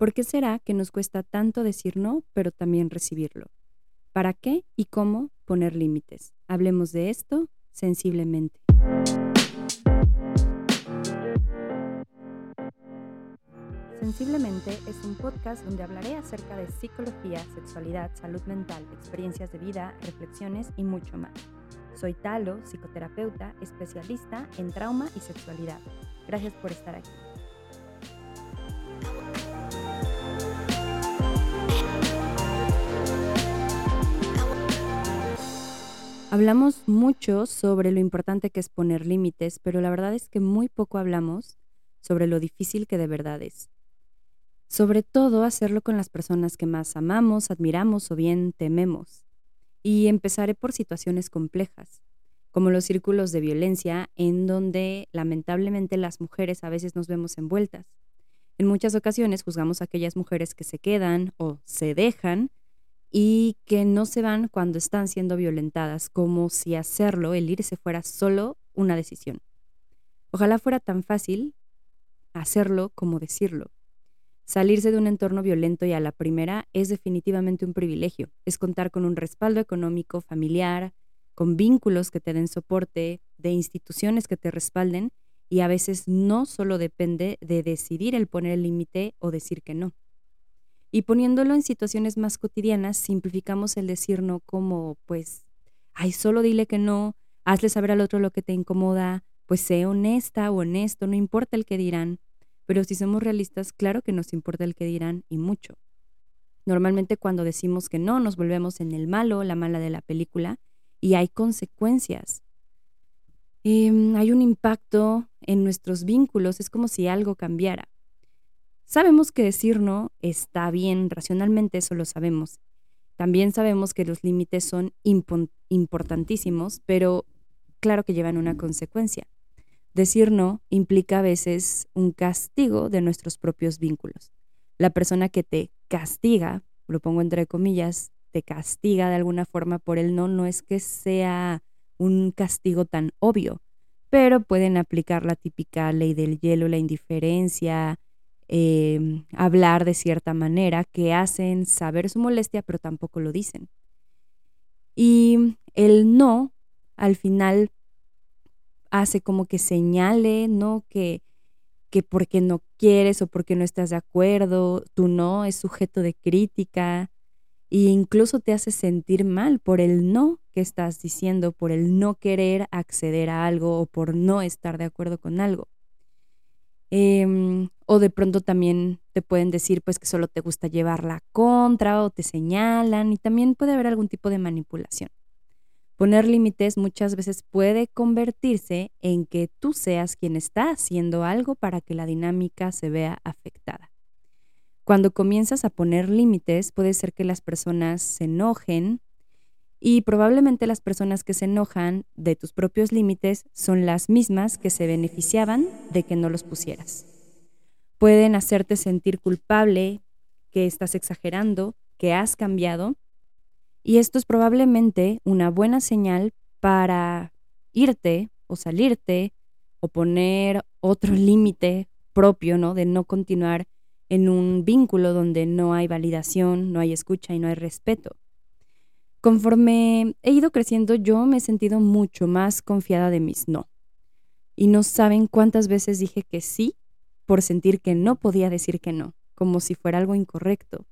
¿Por qué será que nos cuesta tanto decir no, pero también recibirlo? ¿Para qué y cómo poner límites? Hablemos de esto sensiblemente. Sensiblemente es un podcast donde hablaré acerca de psicología, sexualidad, salud mental, experiencias de vida, reflexiones y mucho más. Soy Talo, psicoterapeuta, especialista en trauma y sexualidad. Gracias por estar aquí. Hablamos mucho sobre lo importante que es poner límites, pero la verdad es que muy poco hablamos sobre lo difícil que de verdad es. Sobre todo hacerlo con las personas que más amamos, admiramos o bien tememos. Y empezaré por situaciones complejas, como los círculos de violencia en donde lamentablemente las mujeres a veces nos vemos envueltas. En muchas ocasiones juzgamos a aquellas mujeres que se quedan o se dejan y que no se van cuando están siendo violentadas, como si hacerlo, el irse fuera solo una decisión. Ojalá fuera tan fácil hacerlo como decirlo. Salirse de un entorno violento y a la primera es definitivamente un privilegio. Es contar con un respaldo económico, familiar, con vínculos que te den soporte, de instituciones que te respalden y a veces no solo depende de decidir el poner el límite o decir que no. Y poniéndolo en situaciones más cotidianas, simplificamos el decir no como, pues, ay, solo dile que no, hazle saber al otro lo que te incomoda, pues sé honesta o honesto, no importa el que dirán. Pero si somos realistas, claro que nos importa el que dirán y mucho. Normalmente cuando decimos que no, nos volvemos en el malo, la mala de la película, y hay consecuencias. Em, hay un impacto en nuestros vínculos, es como si algo cambiara. Sabemos que decir no está bien, racionalmente eso lo sabemos. También sabemos que los límites son importantísimos, pero claro que llevan una consecuencia. Decir no implica a veces un castigo de nuestros propios vínculos. La persona que te castiga, lo pongo entre comillas, te castiga de alguna forma por el no, no es que sea un castigo tan obvio, pero pueden aplicar la típica ley del hielo, la indiferencia, em, hablar de cierta manera que hacen saber su molestia, pero tampoco lo dicen. Y el no, al final, hace como que señale, ¿no? Que, que porque no quieres o porque no estás de acuerdo, tú no es sujeto de crítica e incluso te hace sentir mal por el no que estás diciendo, por el no querer acceder a algo o por no estar de acuerdo con algo. Em, o de pronto también te pueden decir pues que solo te gusta llevar la contra o te señalan y también puede haber algún tipo de manipulación. Poner límites muchas veces puede convertirse en que tú seas quien está haciendo algo para que la dinámica se vea afectada. Cuando comienzas a poner límites, puede ser que las personas se enojen y probablemente las personas que se enojan de tus propios límites son las mismas que se beneficiaban de que no los pusieras. Pueden hacerte sentir culpable, que estás exagerando, que has cambiado y esto es probablemente una buena señal para irte o salirte o poner otro límite propio, ¿no? De no continuar en un vínculo donde no hay validación, no hay escucha y no hay respeto. Conforme he ido creciendo, yo me he sentido mucho más confiada de mis no. Y no saben cuántas veces dije que sí por sentir que no podía decir que no, como si fuera algo incorrecto.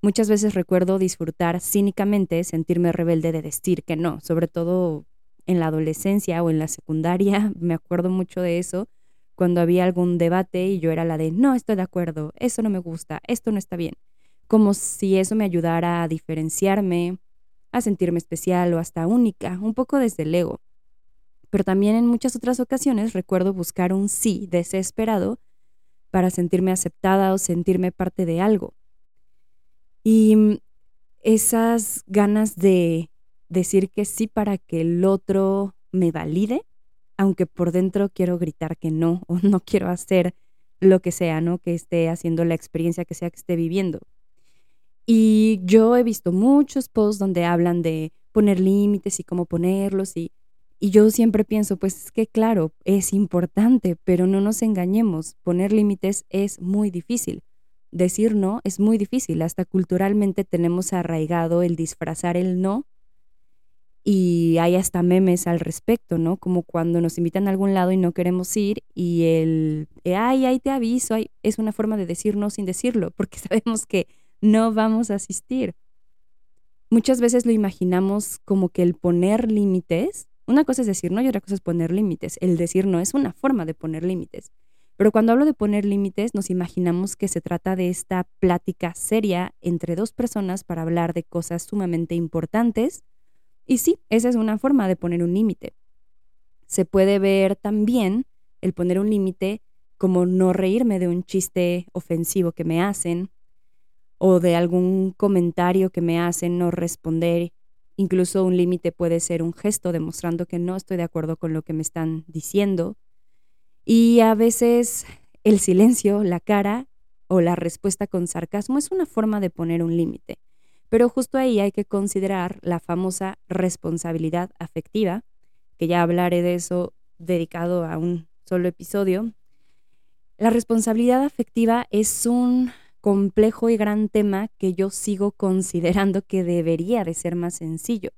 Muchas veces recuerdo disfrutar cínicamente, sentirme rebelde de decir que no, sobre todo en la adolescencia o en la secundaria, me acuerdo mucho de eso, cuando había algún debate y yo era la de, no estoy de acuerdo, eso no me gusta, esto no está bien, como si eso me ayudara a diferenciarme, a sentirme especial o hasta única, un poco desde el ego. Pero también en muchas otras ocasiones recuerdo buscar un sí desesperado para sentirme aceptada o sentirme parte de algo. Y mm, esas ganas de decir que sí para que el otro me valide, aunque por dentro quiero gritar que no o no quiero hacer lo que sea, ¿no? Que esté haciendo la experiencia que sea que esté viviendo. Y yo he visto muchos posts donde hablan de poner límites y cómo ponerlos y, y yo siempre pienso, pues es que claro, es importante, pero no nos engañemos, poner límites es muy difícil decir no es muy difícil. Hasta culturalmente tenemos arraigado el disfrazar el no y hay hasta memes al respecto, ¿no? Como cuando nos invitan a algún lado y no queremos ir y el, ay, ahí te aviso, es una forma de decir no sin decirlo, porque sabemos que no vamos a asistir. Muchas veces lo imaginamos como que el poner límites, una cosa es decir no y otra cosa es poner límites. El decir no es una forma de poner límites. Pero cuando hablo de poner límites, nos imaginamos que se trata de esta plática seria entre dos personas para hablar de cosas sumamente importantes y sí, esa es una forma de poner un límite. Se puede ver también el poner un límite como no reírme de un chiste ofensivo que me hacen o de algún comentario que me hacen, no responder. Incluso un límite puede ser un gesto demostrando que no estoy de acuerdo con lo que me están diciendo. Y a veces el silencio, la cara o la respuesta con sarcasmo es una forma de poner un límite. Pero justo ahí hay que considerar la famosa responsabilidad afectiva, que ya hablaré de eso dedicado a un solo episodio. La responsabilidad afectiva es un complejo y gran tema que yo sigo considerando que debería de ser más sencillo.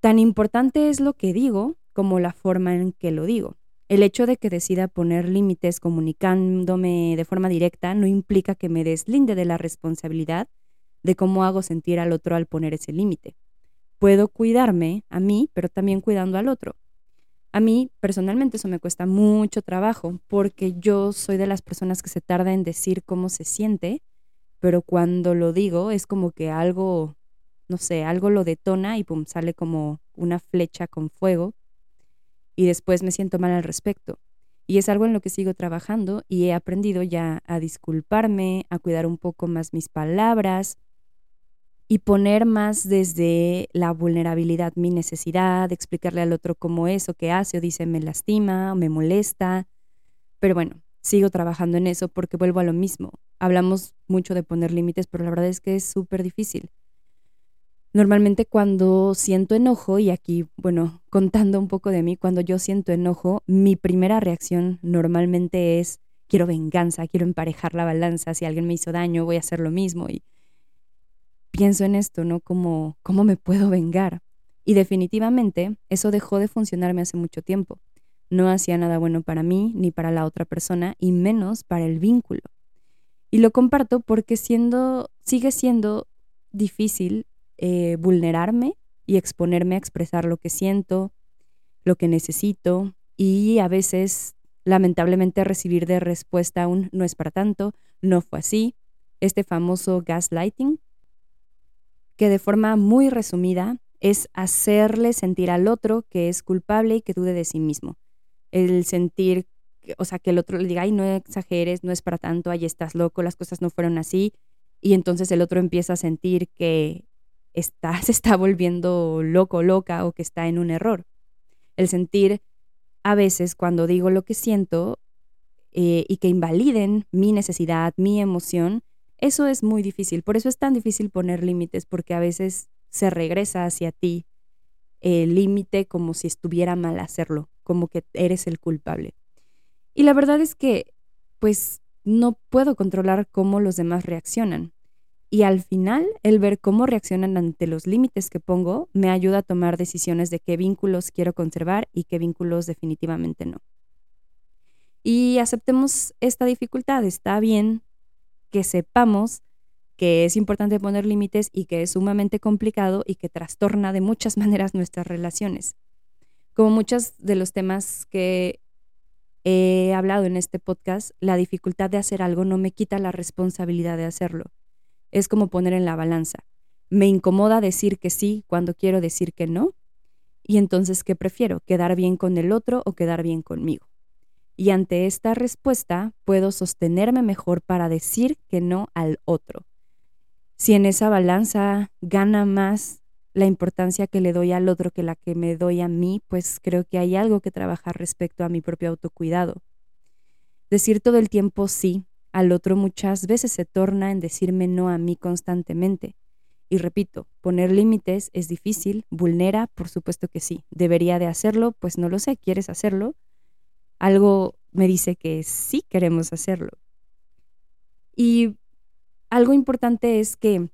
Tan importante es lo que digo como la forma en que lo digo. El hecho de que decida poner límites comunicándome de forma directa no implica que me deslinde de la responsabilidad de cómo hago sentir al otro al poner ese límite. Puedo cuidarme a mí, pero también cuidando al otro. A mí personalmente eso me cuesta mucho trabajo porque yo soy de las personas que se tarda en decir cómo se siente, pero cuando lo digo es como que algo, no sé, algo lo detona y pum, sale como una flecha con fuego y después me siento mal al respecto. Y es algo en lo que sigo trabajando y he aprendido ya a disculparme, a cuidar un poco más mis palabras, y poner más desde la vulnerabilidad, mi necesidad, explicarle al otro cómo es o qué hace o dice me lastima o me molesta. Pero bueno, sigo trabajando en eso porque vuelvo a lo mismo. Hablamos mucho de poner límites, pero la verdad es que es súper difícil. Normalmente cuando siento enojo, y aquí, bueno, contando un poco de mí, cuando yo siento enojo, mi primera reacción normalmente es quiero venganza, quiero emparejar la balanza, si alguien me hizo daño, voy a hacer lo mismo. Y pienso en esto, ¿no? Como, ¿cómo me puedo vengar? Y definitivamente eso dejó de funcionarme hace mucho tiempo. No hacía nada bueno para mí ni para la otra persona y menos para el vínculo. Y lo comparto porque siendo, sigue siendo difícil eh, vulnerarme y exponerme a expresar lo que siento, lo que necesito y a veces lamentablemente recibir de respuesta un no es para tanto, no fue así, este famoso gaslighting que de forma muy resumida es hacerle sentir al otro que es culpable y que dude de sí mismo. El sentir, o sea, que el otro le diga, ay, no exageres, no es para tanto, ay, estás loco, las cosas no fueron así. Y entonces el otro empieza a sentir que está, se está volviendo loco, loca o que está en un error. El sentir a veces cuando digo lo que siento eh, y que invaliden mi necesidad, mi emoción, eso es muy difícil, por eso es tan difícil poner límites, porque a veces se regresa hacia ti el límite como si estuviera mal hacerlo, como que eres el culpable. Y la verdad es que, pues, no puedo controlar cómo los demás reaccionan. Y al final, el ver cómo reaccionan ante los límites que pongo me ayuda a tomar decisiones de qué vínculos quiero conservar y qué vínculos definitivamente no. Y aceptemos esta dificultad. Está bien que sepamos que es importante poner límites y que es sumamente complicado y que trastorna de muchas maneras nuestras relaciones. Como muchos de los temas que he hablado en este podcast, la dificultad de hacer algo no me quita la responsabilidad de hacerlo. Es como poner en la balanza. Me incomoda decir que sí cuando quiero decir que no. Y entonces, ¿qué prefiero? ¿Quedar bien con el otro o quedar bien conmigo? Y ante esta respuesta puedo sostenerme mejor para decir que no al otro. Si en esa balanza gana más la importancia que le doy al otro que la que me doy a mí, pues creo que hay algo que trabajar respecto a mi propio autocuidado. Decir todo el tiempo sí al otro muchas veces se torna en decirme no a mí constantemente. Y repito, poner límites es difícil, vulnera, por supuesto que sí. Debería de hacerlo, pues no lo sé, ¿quieres hacerlo? Algo me dice que sí queremos hacerlo. Y algo importante es que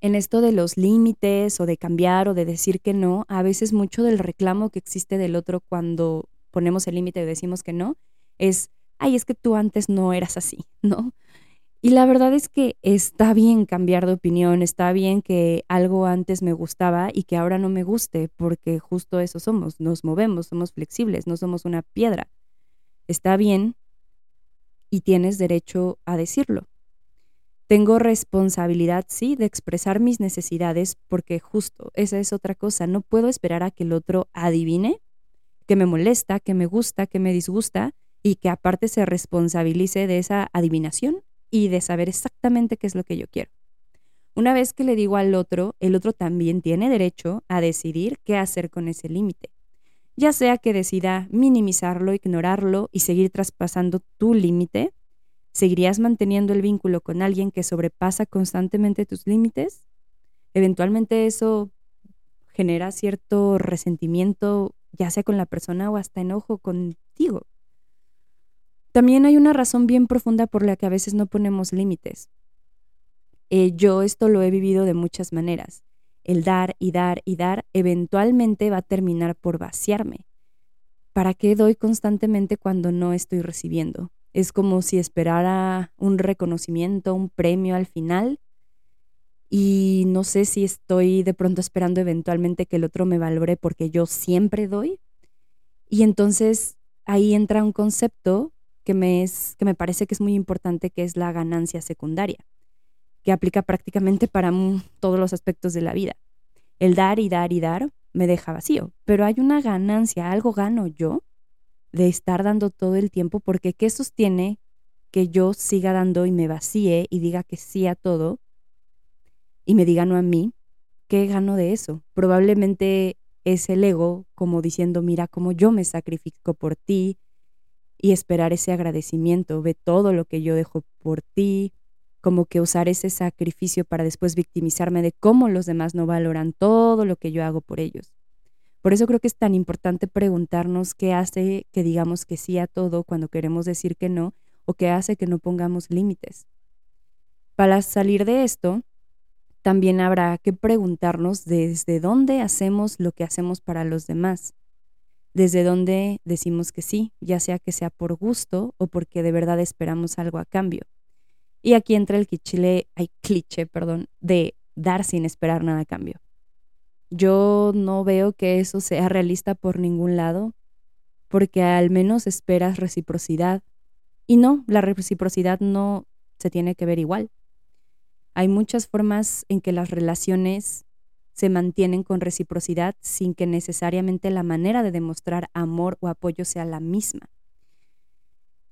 en esto de los límites o de cambiar o de decir que no, a veces mucho del reclamo que existe del otro cuando ponemos el límite y decimos que no, es, ay, es que tú antes no eras así, ¿no? Y la verdad es que está bien cambiar de opinión, está bien que algo antes me gustaba y que ahora no me guste, porque justo eso somos, nos movemos, somos flexibles, no somos una piedra. Está bien y tienes derecho a decirlo. Tengo responsabilidad, sí, de expresar mis necesidades porque justo esa es otra cosa. No puedo esperar a que el otro adivine que me molesta, que me gusta, que me disgusta y que aparte se responsabilice de esa adivinación y de saber exactamente qué es lo que yo quiero. Una vez que le digo al otro, el otro también tiene derecho a decidir qué hacer con ese límite. Ya sea que decida minimizarlo, ignorarlo y seguir traspasando tu límite, ¿Seguirías manteniendo el vínculo con alguien que sobrepasa constantemente tus límites? Eventualmente eso genera cierto resentimiento, ya sea con la persona o hasta enojo contigo. También hay una razón bien profunda por la que a veces no ponemos límites. Eh, yo esto lo he vivido de muchas maneras. El dar y dar y dar eventualmente va a terminar por vaciarme. ¿Para qué doy constantemente cuando no estoy recibiendo? Es como si esperara un reconocimiento, un premio al final. Y no sé si estoy de pronto esperando eventualmente que el otro me valore porque yo siempre doy. Y entonces ahí entra un concepto que me, es, que me parece que es muy importante, que es la ganancia secundaria, que aplica prácticamente para todos los aspectos de la vida. El dar y dar y dar me deja vacío, pero hay una ganancia, algo gano yo de estar dando todo el tiempo, porque ¿qué sostiene que yo siga dando y me vacíe y diga que sí a todo y me diga no a mí? ¿Qué gano de eso? Probablemente es el ego como diciendo, mira cómo yo me sacrifico por ti y esperar ese agradecimiento, ve todo lo que yo dejo por ti, como que usar ese sacrificio para después victimizarme de cómo los demás no valoran todo lo que yo hago por ellos. Por eso creo que es tan importante preguntarnos qué hace que digamos que sí a todo cuando queremos decir que no o qué hace que no pongamos límites. Para salir de esto, también habrá que preguntarnos desde dónde hacemos lo que hacemos para los demás, desde dónde decimos que sí, ya sea que sea por gusto o porque de verdad esperamos algo a cambio. Y aquí entra el cliché, hay cliché, perdón, de dar sin esperar nada a cambio. Yo no veo que eso sea realista por ningún lado, porque al menos esperas reciprocidad. Y no, la reciprocidad no se tiene que ver igual. Hay muchas formas en que las relaciones se mantienen con reciprocidad sin que necesariamente la manera de demostrar amor o apoyo sea la misma.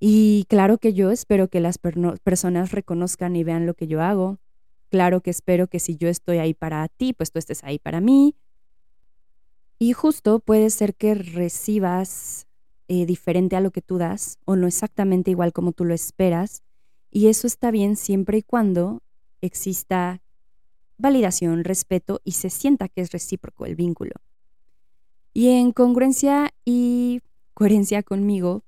Y claro que yo espero que las personas reconozcan y vean lo que yo hago, Claro que espero que si yo estoy ahí para ti, pues tú estés ahí para mí. Y justo puede ser que recibas eh, diferente a lo que tú das o no exactamente igual como tú lo esperas. Y eso está bien siempre y cuando exista validación, respeto y se sienta que es recíproco el vínculo. Y en congruencia y coherencia conmigo,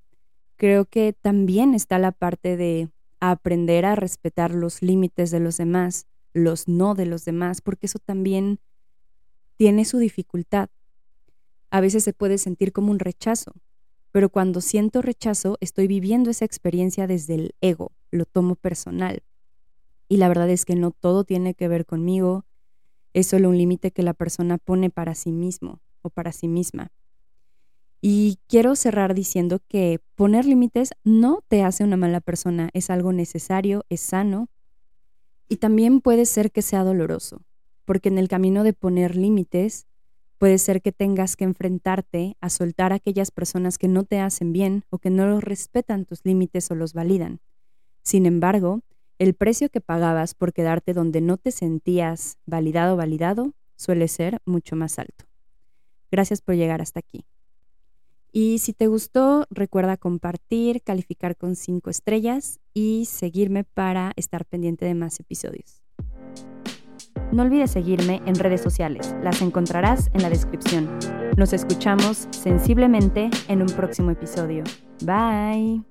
creo que también está la parte de aprender a respetar los límites de los demás los no de los demás, porque eso también tiene su dificultad. A veces se puede sentir como un rechazo, pero cuando siento rechazo estoy viviendo esa experiencia desde el ego, lo tomo personal. Y la verdad es que no todo tiene que ver conmigo, es solo un límite que la persona pone para sí mismo o para sí misma. Y quiero cerrar diciendo que poner límites no te hace una mala persona, es algo necesario, es sano y también puede ser que sea doloroso, porque en el camino de poner límites, puede ser que tengas que enfrentarte a soltar a aquellas personas que no te hacen bien o que no respetan tus límites o los validan. Sin embargo, el precio que pagabas por quedarte donde no te sentías validado o validado suele ser mucho más alto. Gracias por llegar hasta aquí. Y si te gustó, recuerda compartir, calificar con cinco estrellas y seguirme para estar pendiente de más episodios. No olvides seguirme en redes sociales, las encontrarás en la descripción. Nos escuchamos sensiblemente en un próximo episodio. Bye.